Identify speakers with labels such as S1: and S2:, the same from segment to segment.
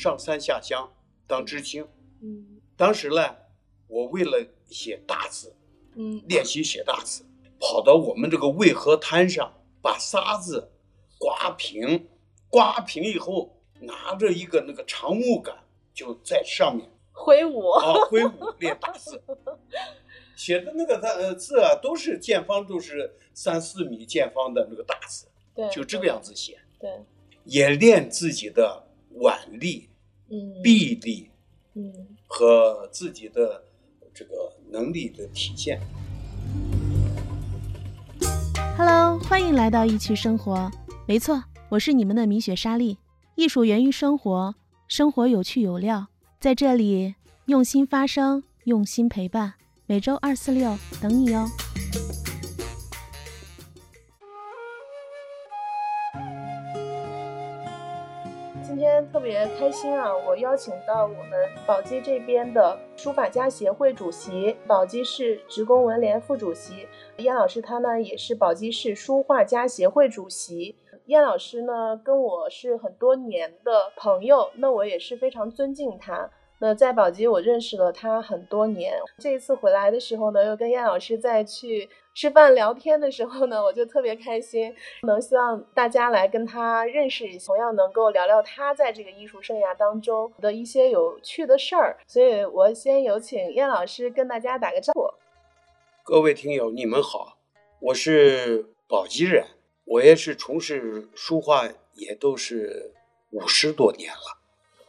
S1: 上山下乡当知青。
S2: 嗯
S1: 当时呢，我为了写大字，
S2: 嗯
S1: 练习写大字，跑到我们这个渭河滩上，把沙子刮平，刮平以后，拿着一个那个长木杆，就在上面
S2: 挥舞，
S1: 啊挥舞练大字。写的那个呃字啊，都是见方，都是三四米见方的那个大字，
S2: 对，
S1: 就这个样子写，
S2: 对，
S1: 也练自己的腕力、
S2: 嗯
S1: 臂力
S2: 嗯
S1: 和自己的这个能力的体现。
S3: Hello，欢迎来到一曲生活。没错，我是你们的米雪莎莉。艺术源于生活，生活有趣有料，在这里用心发声，用心陪伴。每周二、四、六等你哦。
S2: 特别开心啊！我邀请到我们宝鸡这边的书法家协会主席、宝鸡市职工文联副主席燕老师，他呢也是宝鸡市书画家协会主席。燕老师呢跟我是很多年的朋友，那我也是非常尊敬他。那在宝鸡，我认识了他很多年。这一次回来的时候呢，又跟燕老师再去吃饭聊天的时候呢，我就特别开心，能希望大家来跟他认识一下，同样能够聊聊他在这个艺术生涯当中的一些有趣的事儿。所以我先有请燕老师跟大家打个招呼。
S1: 各位听友，你们好，我是宝鸡人，我也是从事书画也都是五十多年了。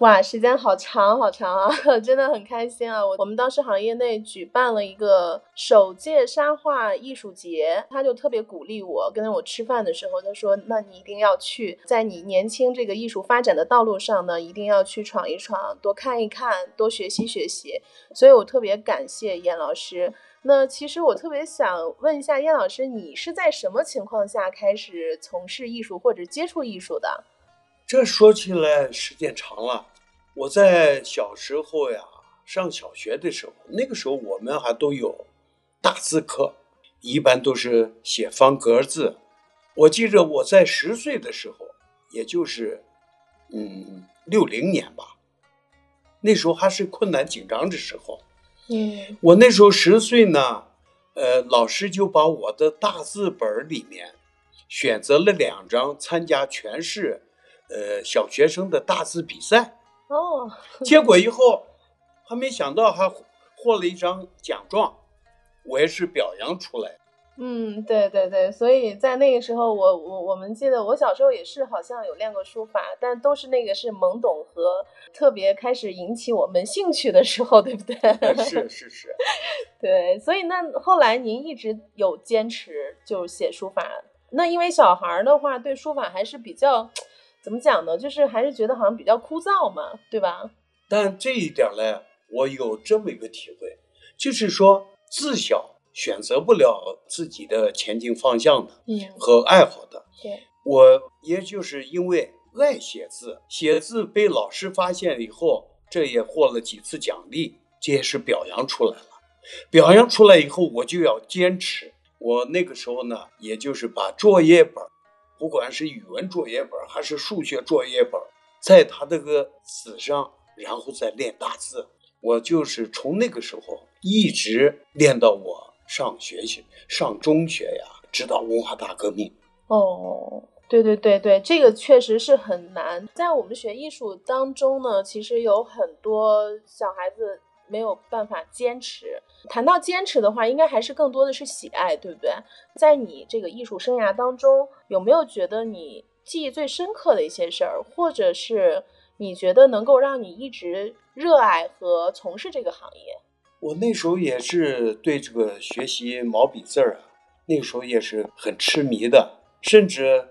S2: 哇，时间好长好长啊，真的很开心啊！我我们当时行业内举办了一个首届沙画艺术节，他就特别鼓励我，跟我吃饭的时候，他说：“那你一定要去，在你年轻这个艺术发展的道路上呢，一定要去闯一闯，多看一看，多学习学习。”所以我特别感谢燕老师。那其实我特别想问一下燕老师，你是在什么情况下开始从事艺术或者接触艺术的？
S1: 这说起来时间长了。我在小时候呀，上小学的时候，那个时候我们还都有大字课，一般都是写方格字。我记着我在十岁的时候，也就是嗯六零年吧，那时候还是困难紧张的时候。
S2: 嗯
S1: 我那时候十岁呢，呃，老师就把我的大字本里面选择了两张参加全市呃小学生的大字比赛。
S2: 哦，
S1: 结果以后还没想到还获了一张奖状，我也是表扬出来。
S2: 嗯，对对对，所以在那个时候我，我我们记得我小时候也是好像有练过书法，但都是那个是懵懂和特别开始引起我们兴趣的时候，对不对？
S1: 是是是，
S2: 对，所以那后来您一直有坚持就写书法，那因为小孩儿的话对书法还是比较怎么讲呢？就是还是觉得好像比较枯燥嘛，对吧？
S1: 但这一点呢，我有这么一个体会，就是说自小选择不了自己的前进方向的
S2: 嗯，
S1: 和爱好的。
S2: 对，
S1: 我也就是因为爱写字，写字被老师发现以后，这也获了几次奖励，这也是表扬出来了。表扬出来以后，我就要坚持。我那个时候呢，也就是把作业本，不管是语文作业本还是数学作业本，在他这个纸上，然后再练大字。我就是从那个时候一直练到我上学去，上中学呀，直到文化大革命。
S2: 哦，对对对对，这个确实是很难。在我们学艺术当中呢，其实有很多小孩子没有办法坚持。谈到坚持的话，应该还是更多的是喜爱，对不对？在你这个艺术生涯当中，有没有觉得你记忆最深刻的一些事儿，或者是你觉得能够让你一直热爱和从事这个行业？
S1: 我那时候也是对这个学习毛笔字儿，那个时候也是很痴迷的，甚至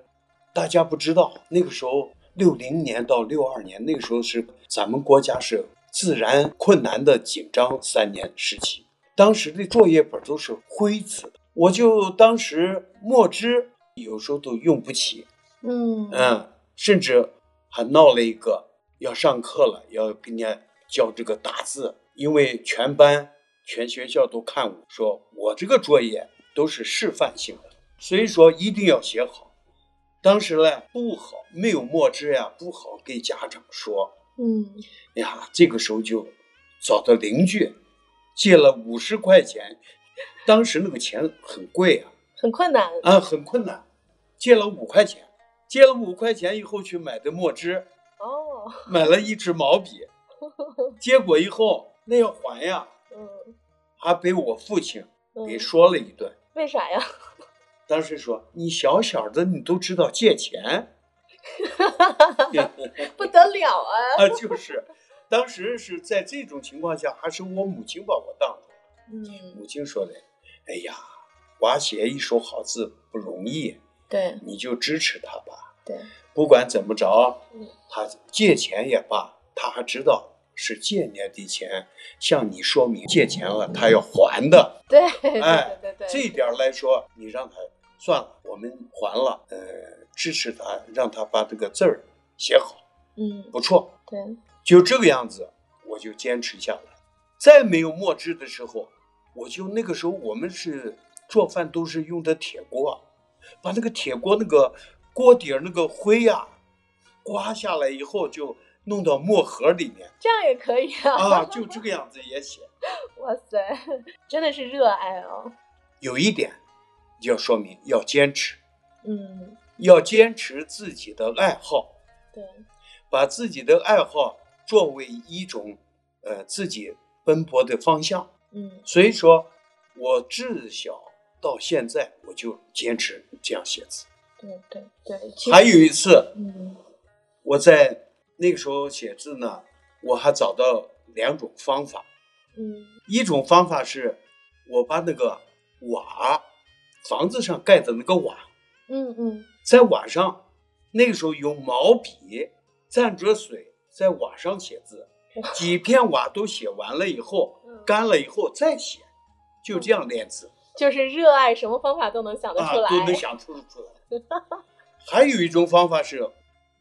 S1: 大家不知道，那个时候六零年到六二年，那个时候是咱们国家是自然困难的紧张三年时期，当时的作业本都是灰字的，我就当时墨汁有时候都用不起，
S2: 嗯
S1: 嗯，甚至还闹了一个要上课了，要跟人家教这个打字，因为全班、全学校都看我说我这个作业都是示范性的，所以说一定要写好。当时呢不好，没有墨汁呀，不好给家长说。
S2: 嗯
S1: 呀，这个时候就找到邻居借了五十块钱，当时那个钱很贵啊，
S2: 很困难。
S1: 啊，很困难，借了五块钱，借了五块钱以后去买的墨汁，
S2: 哦，
S1: 买了一支毛笔，结果以后那要还呀，
S2: 嗯
S1: 还被我父亲给
S2: 嗯，
S1: 说了一顿。
S2: 为啥呀？
S1: 当时说你小小的你都知道借钱，
S2: 不得了啊！
S1: 啊，就是，当时是在这种情况下，还是我母亲把我当着。
S2: 嗯，
S1: 母亲说的：“哎呀，娃写一手好字不容易，
S2: 对
S1: 你就支持他吧。
S2: 对，
S1: 不管怎么着
S2: 嗯，
S1: 他借钱也罢，他还知道是借你的钱，向你说明借钱了，他要还的。
S2: 对对
S1: 哎
S2: 对对对，
S1: 这一点来说，你让他算了，我们还了，呃，支持他，让他把这个字儿写好，
S2: 嗯
S1: 不错。
S2: 对，
S1: 就这个样子，我就坚持下来。再没有墨汁的时候，我就那个时候我们是做饭都是用的铁锅，把那个铁锅那个锅底儿那个灰呀、刮下来以后，就弄到墨盒里面
S2: 这样也可以啊！
S1: 啊，就这个样子也写。
S2: 哇塞，真的是热爱啊！
S1: 有一点要说明要坚持，
S2: 嗯，
S1: 要坚持自己的爱好，
S2: 对，
S1: 把自己的爱好作为一种呃自己奔波的方向。
S2: 嗯
S1: 所以说，我自小到现在，我就坚持这样写字。
S2: 对对对，
S1: 还有一次，
S2: 嗯
S1: 我在那个时候写字呢，我还找到两种方法。
S2: 嗯
S1: 一种方法是，我把那个瓦，房子上盖的那个瓦，
S2: 嗯嗯
S1: 在瓦上，那个时候用毛笔蘸着水在瓦上写字，几片瓦都写完了以后，
S2: 嗯，
S1: 干了以后再写，就这样练字。
S2: 就是热爱，什么方法都能想得
S1: 啊，
S2: 出来。
S1: 都能想出出来。还有一种方法是，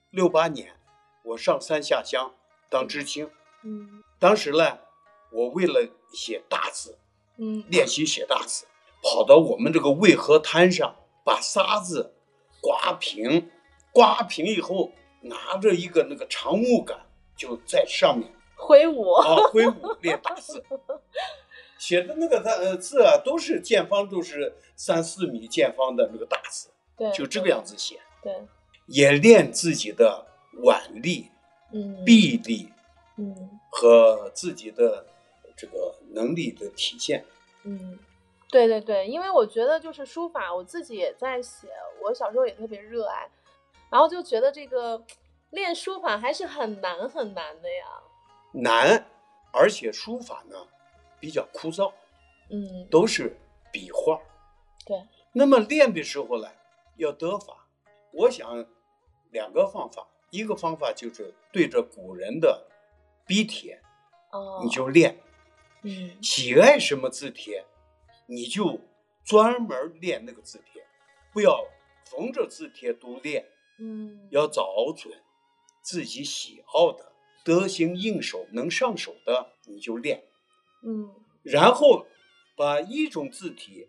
S1: 六八年我上山下乡当知青，
S2: 嗯
S1: 当时呢，我为了写大字，
S2: 嗯
S1: 练习写大字，跑到我们这个渭河滩上，把沙子刮平，刮平以后，拿着一个那个长木杆，就在上面
S2: 挥舞，
S1: 啊挥舞练大字。写的那个字呃字啊，都是见方，都是三四米见方的那个大字。
S2: 对，
S1: 就这个样子写，
S2: 对。
S1: 也练自己的腕力、
S2: 嗯，
S1: 臂力
S2: 嗯
S1: 和自己的这个能力的体现。
S2: 嗯，对对对，因为我觉得就是书法，我自己也在写，我小时候也特别热爱，然后就觉得这个练书法还是很难很难的呀。
S1: 难，而且书法呢比较枯燥，
S2: 嗯，
S1: 都是笔画。
S2: 对，
S1: 那么练的时候呢，要得法。我想两个方法，一个方法就是对着古人的笔帖，
S2: 哦，
S1: 你就练。
S2: 嗯
S1: 喜爱什么字帖，你就专门练那个字帖，不要逢着字帖都练，
S2: 嗯，
S1: 要找准自己喜好的、得心应手、能上手的，你就练。
S2: 嗯
S1: 然后把一种字体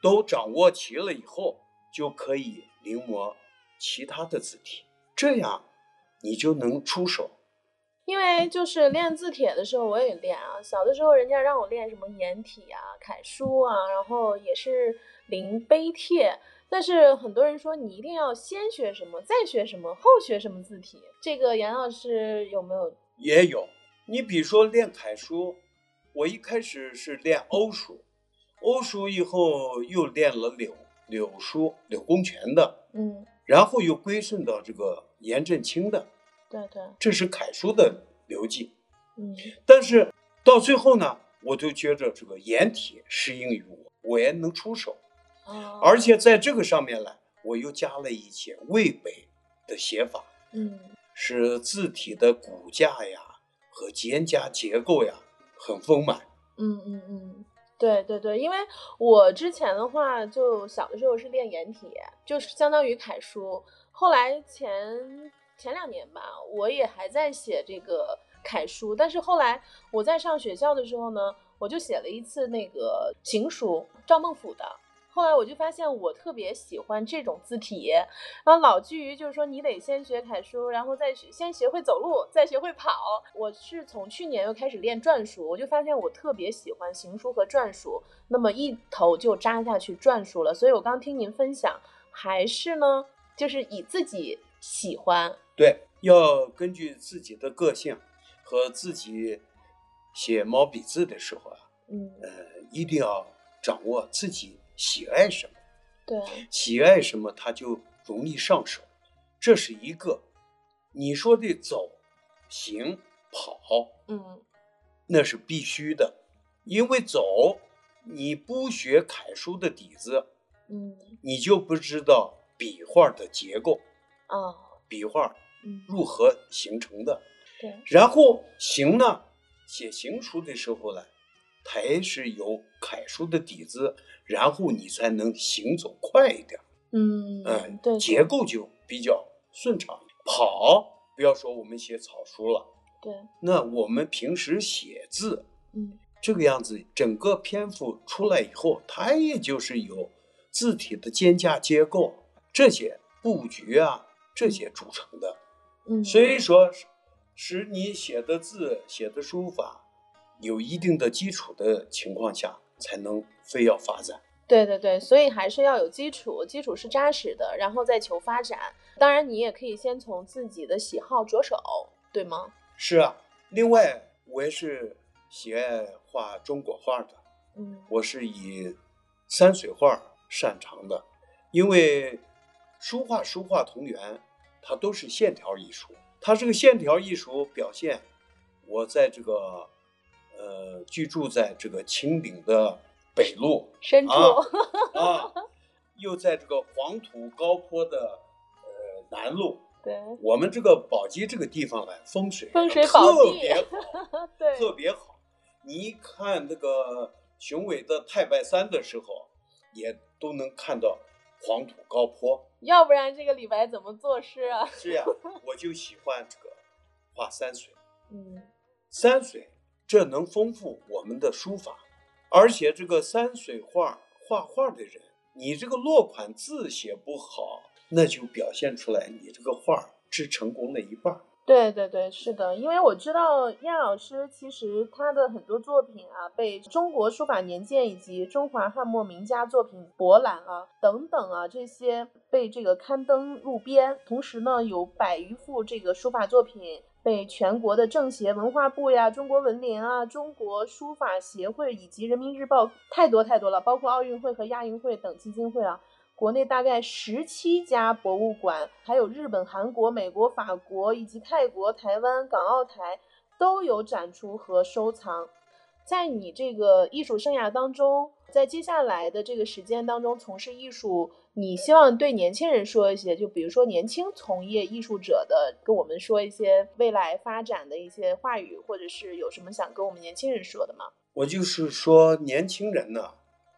S1: 都掌握齐了以后，就可以临摹其他的字体，这样你就能出手。
S2: 因为就是练字帖的时候，我也练啊。小的时候，人家让我练什么颜体啊、楷书啊，然后也是临碑帖。但是很多人说你一定要先学什么，再学什么，后学什么字体。这个杨老师有没有？
S1: 也有，你比如说练楷书，我一开始是练欧书，欧书以后又练了柳柳书，柳公权的，
S2: 嗯，
S1: 然后又归顺到这个颜真卿的，
S2: 对对，
S1: 这是楷书的流记。
S2: 嗯
S1: 但是到最后呢，我就觉着这个颜体适应于我，我也能出手，
S2: 哦，
S1: 而且在这个上面呢，我又加了一些魏北的写法，
S2: 嗯
S1: 使字体的骨架呀和肩胛结构呀很丰满。
S2: 嗯嗯嗯，对对对，因为我之前的话，就小的时候是练颜体，就是相当于楷书。后来前前两年吧，我也还在写这个楷书，但是后来我在上学校的时候呢，我就写了一次那个行书，赵孟俯的。后来我就发现我特别喜欢这种字体，然后老基于就是说你得先学楷书，然后再学先学会走路，再学会跑。我是从去年又开始练篆书，我就发现我特别喜欢行书和篆书，那么一头就扎下去篆书了。所以我刚听您分享，还是呢，就是以自己喜欢，
S1: 对，要根据自己的个性和自己写毛笔字的时候啊，
S2: 嗯，
S1: 呃，一定要掌握自己喜爱什么。
S2: 对，
S1: 喜爱什么，他就容易上手。这是一个。你说的走、行、跑，
S2: 嗯
S1: 那是必须的，因为走，你不学楷书的底子，
S2: 嗯
S1: 你就不知道笔画的结构，
S2: 啊
S1: 笔画
S2: 嗯
S1: 如何形成的。
S2: 对，
S1: 然后行呢，写行书的时候呢，它也是有楷书的底子，然后你才能行走快一点。
S2: 嗯
S1: 嗯，
S2: 对，
S1: 结构就比较顺畅。跑，不要说我们写草书了，
S2: 对，
S1: 那我们平时写字
S2: 嗯
S1: 这个样子，整个篇幅出来以后，它也就是有字体的间架结构这些布局啊这些组成的。
S2: 嗯，
S1: 所以说，使使你写的字、写的书法有一定的基础的情况下，才能非要发展。
S2: 对对对，所以还是要有基础，基础是扎实的，然后再求发展。当然，你也可以先从自己的喜好着手，对吗？
S1: 是啊，另外我也是喜爱画中国画的，
S2: 嗯
S1: 我是以山水画擅长的，因为书画、书画同源，它都是线条艺术。它这个线条艺术表现，我在这个呃居住在这个秦岭的北路
S2: 深处，
S1: 啊啊，又在这个黄土高坡的呃南路，
S2: 对
S1: 我们这个宝鸡这个地方呢，风水
S2: 风水
S1: 特别好。
S2: 对
S1: 特别好。你一看那个雄伟的太白山的时候，也都能看到黄土高坡。
S2: 要不然这个李白怎么作诗啊？
S1: 是呀，我就喜欢这个画山水。
S2: 嗯
S1: 山水这能丰富我们的书法，而且这个山水画画画的人，你这个落款字写不好，那就表现出来你这个画只成功了一半儿。
S2: 对对对，是的，因为我知道燕老师其实他的很多作品啊，被中国书法年鉴以及中华汉墨名家作品博览啊等等啊这些被这个刊登入编，同时呢有百余幅这个书法作品被全国的政协文化部呀、中国文联啊、中国书法协会以及人民日报太多太多了，包括奥运会和亚运会等基金会啊。国内大概十七家博物馆，还有日本、韩国、美国、法国以及泰国、台湾、港澳台都有展出和收藏。在你这个艺术生涯当中，在接下来的这个时间当中从事艺术，你希望对年轻人说一些，就比如说年轻从业艺术者的，跟我们说一些未来发展的一些话语，或者是有什么想跟我们年轻人说的吗？
S1: 我就是说，年轻人呢，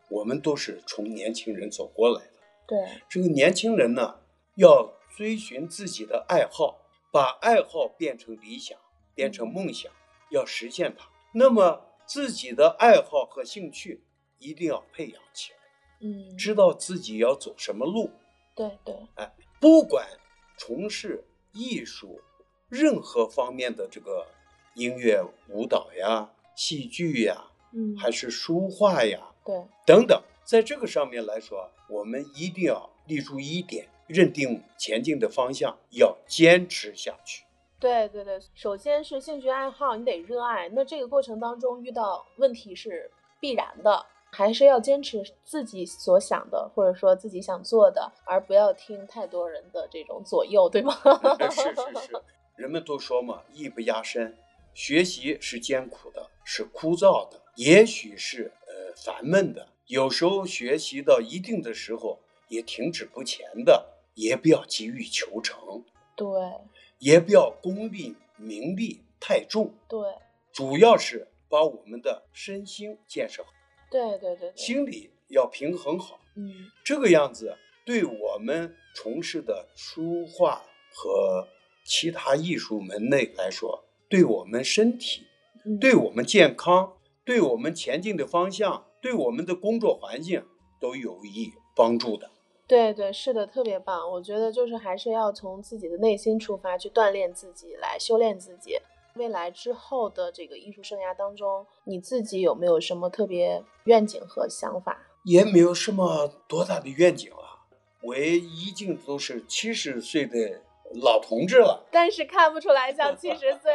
S1: 我们都是从年轻人走过来。
S2: 对，
S1: 这个年轻人呢，要追寻自己的爱好，把爱好变成理想，变成梦想，要实现它。那么自己的爱好和兴趣一定要培养起来，
S2: 嗯，
S1: 知道自己要走什么路。
S2: 对对，哎
S1: 不管从事艺术任何方面的这个音乐、舞蹈呀、戏剧呀，
S2: 嗯，
S1: 还是书画呀
S2: 对，
S1: 等等，在这个上面来说，我们一定要立住一点，认定前进的方向，要坚持下去。
S2: 对对对，首先是兴趣爱好，你得热爱。那这个过程当中遇到问题是必然的，还是要坚持自己所想的，或者说自己想做的，而不要听太多人的这种左右，对吗？
S1: 是是是，人们都说嘛，艺不压身，学习是艰苦的，是枯燥的，也许是呃烦闷的，有时候学习到一定的时候也停止不前的，也不要急于求成，
S2: 对。
S1: 也不要功利名利太重，
S2: 对。
S1: 主要是把我们的身心建设好，
S2: 对对对对，
S1: 心理要平衡好，
S2: 嗯。
S1: 这个样子对我们从事的书画和其他艺术门类来说，对我们身体、
S2: 嗯，
S1: 对我们健康、对我们前进的方向、对我们的工作环境都都有益帮助的。
S2: 对对，是的，特别棒。我觉得就是还是要从自己的内心出发，去锻炼自己，来修炼自己。未来之后的这个艺术生涯当中，你自己有没有什么特别愿景和想法？
S1: 也没有什么多大的愿景了，我也已经都是七十岁的老同志了。
S2: 但是看不出来像七十 岁，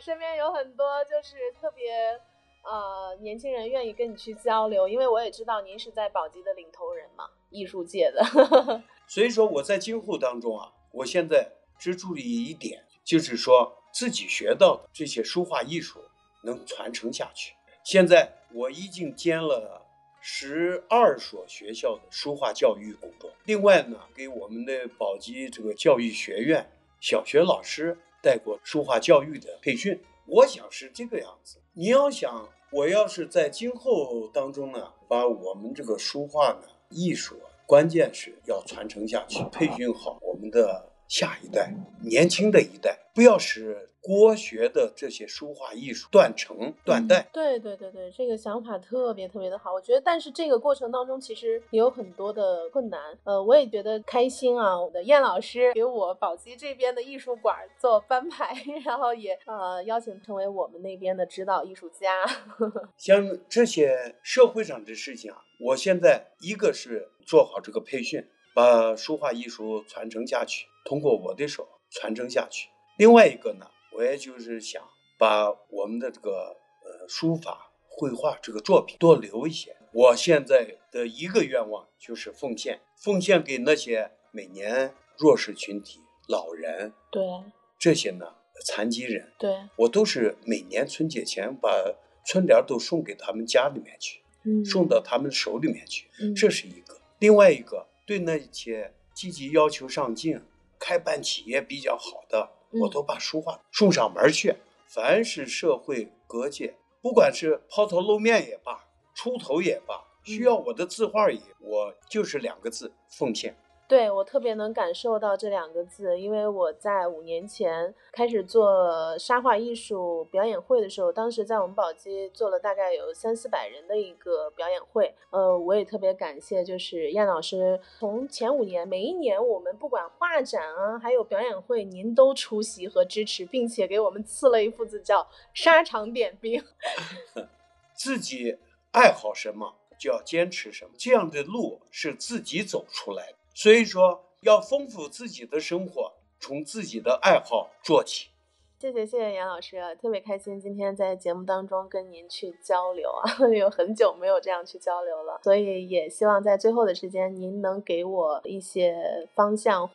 S2: 身边有很多就是特别呃年轻人愿意跟你去交流，因为我也知道您是在宝鸡的领头人嘛，艺术界的。
S1: 所以说我在今后当中啊，我现在只注意一点，就是说。自己学到的这些书画艺术能传承下去。现在我已经兼了十二所学校的书画教育工作，另外呢，给我们的宝鸡这个教育学院小学老师带过书画教育的培训。我想是这个样子。你要想，我要是在今后当中呢，把我们这个书画呢艺术，关键是要传承下去，培训好我们的。下一代，年轻的一代，不要使国学的这些书画艺术断层断代。
S2: 对对对对，这个想法特别特别的好。我觉得，但是这个过程当中其实也有很多的困难。呃，我也觉得开心啊。我的燕老师给我宝鸡这边的艺术馆做翻牌，然后也呃邀请成为我们那边的指导艺术家。
S1: 像这些社会上的事情啊，我现在一个是做好这个培训。把书画艺术传承下去，通过我的手传承下去。另外一个呢，我也就是想把我们的这个呃书法、绘画这个作品多留一些。我现在的一个愿望就是奉献，奉献给那些每年弱势群体、老人，
S2: 对
S1: 这些呢残疾人，
S2: 对
S1: 我都是每年春节前把春联都送给他们家里面去，送到他们手里面去。这是一个。另外一个。对那些积极要求上进、开办企业比较好的，我都把书画送上门去。凡是社会各界，不管是抛头露面也罢，出头也罢，需要我的字画也，我就是两个字：奉献。
S2: 对我特别能感受到这两个字，因为我在五年前开始做沙画艺术表演会的时候，当时在我们宝鸡做了大概有三四百人的一个表演会。呃，我也特别感谢，就是燕老师，从前五年每一年我们不管画展啊，还有表演会，您都出席和支持，并且给我们赐了一幅字叫“沙场点兵 ”。
S1: 自己爱好什么就要坚持什么，这样的路是自己走出来的。所以说，要丰富自己的生活，从自己的爱好做起。
S2: 谢谢谢谢杨老师，特别开心今天在节目当中跟您去交流啊，有很久没有这样去交流了，所以也希望在最后的时间，您能给我一些方向。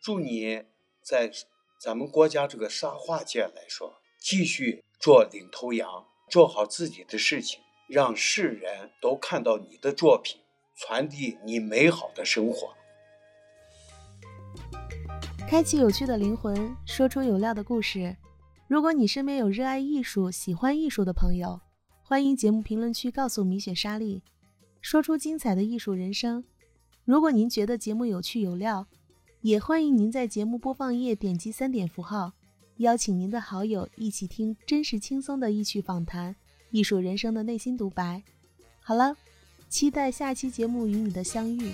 S1: 祝你在咱们国家这个沙画界来说，继续做领头羊，做好自己的事情，让世人都看到你的作品。传递你美好的生活，
S3: 开启有趣的灵魂，说出有料的故事。如果你身边有热爱艺术、喜欢艺术的朋友，欢迎节目评论区告诉米雪莎莉，说出精彩的艺术人生。如果您觉得节目有趣有料，也欢迎您在节目播放页点击三点符号，邀请您的好友一起听真实轻松的艺趣访谈，艺术人生的内心独白。好了。期待下期节目与你的相遇。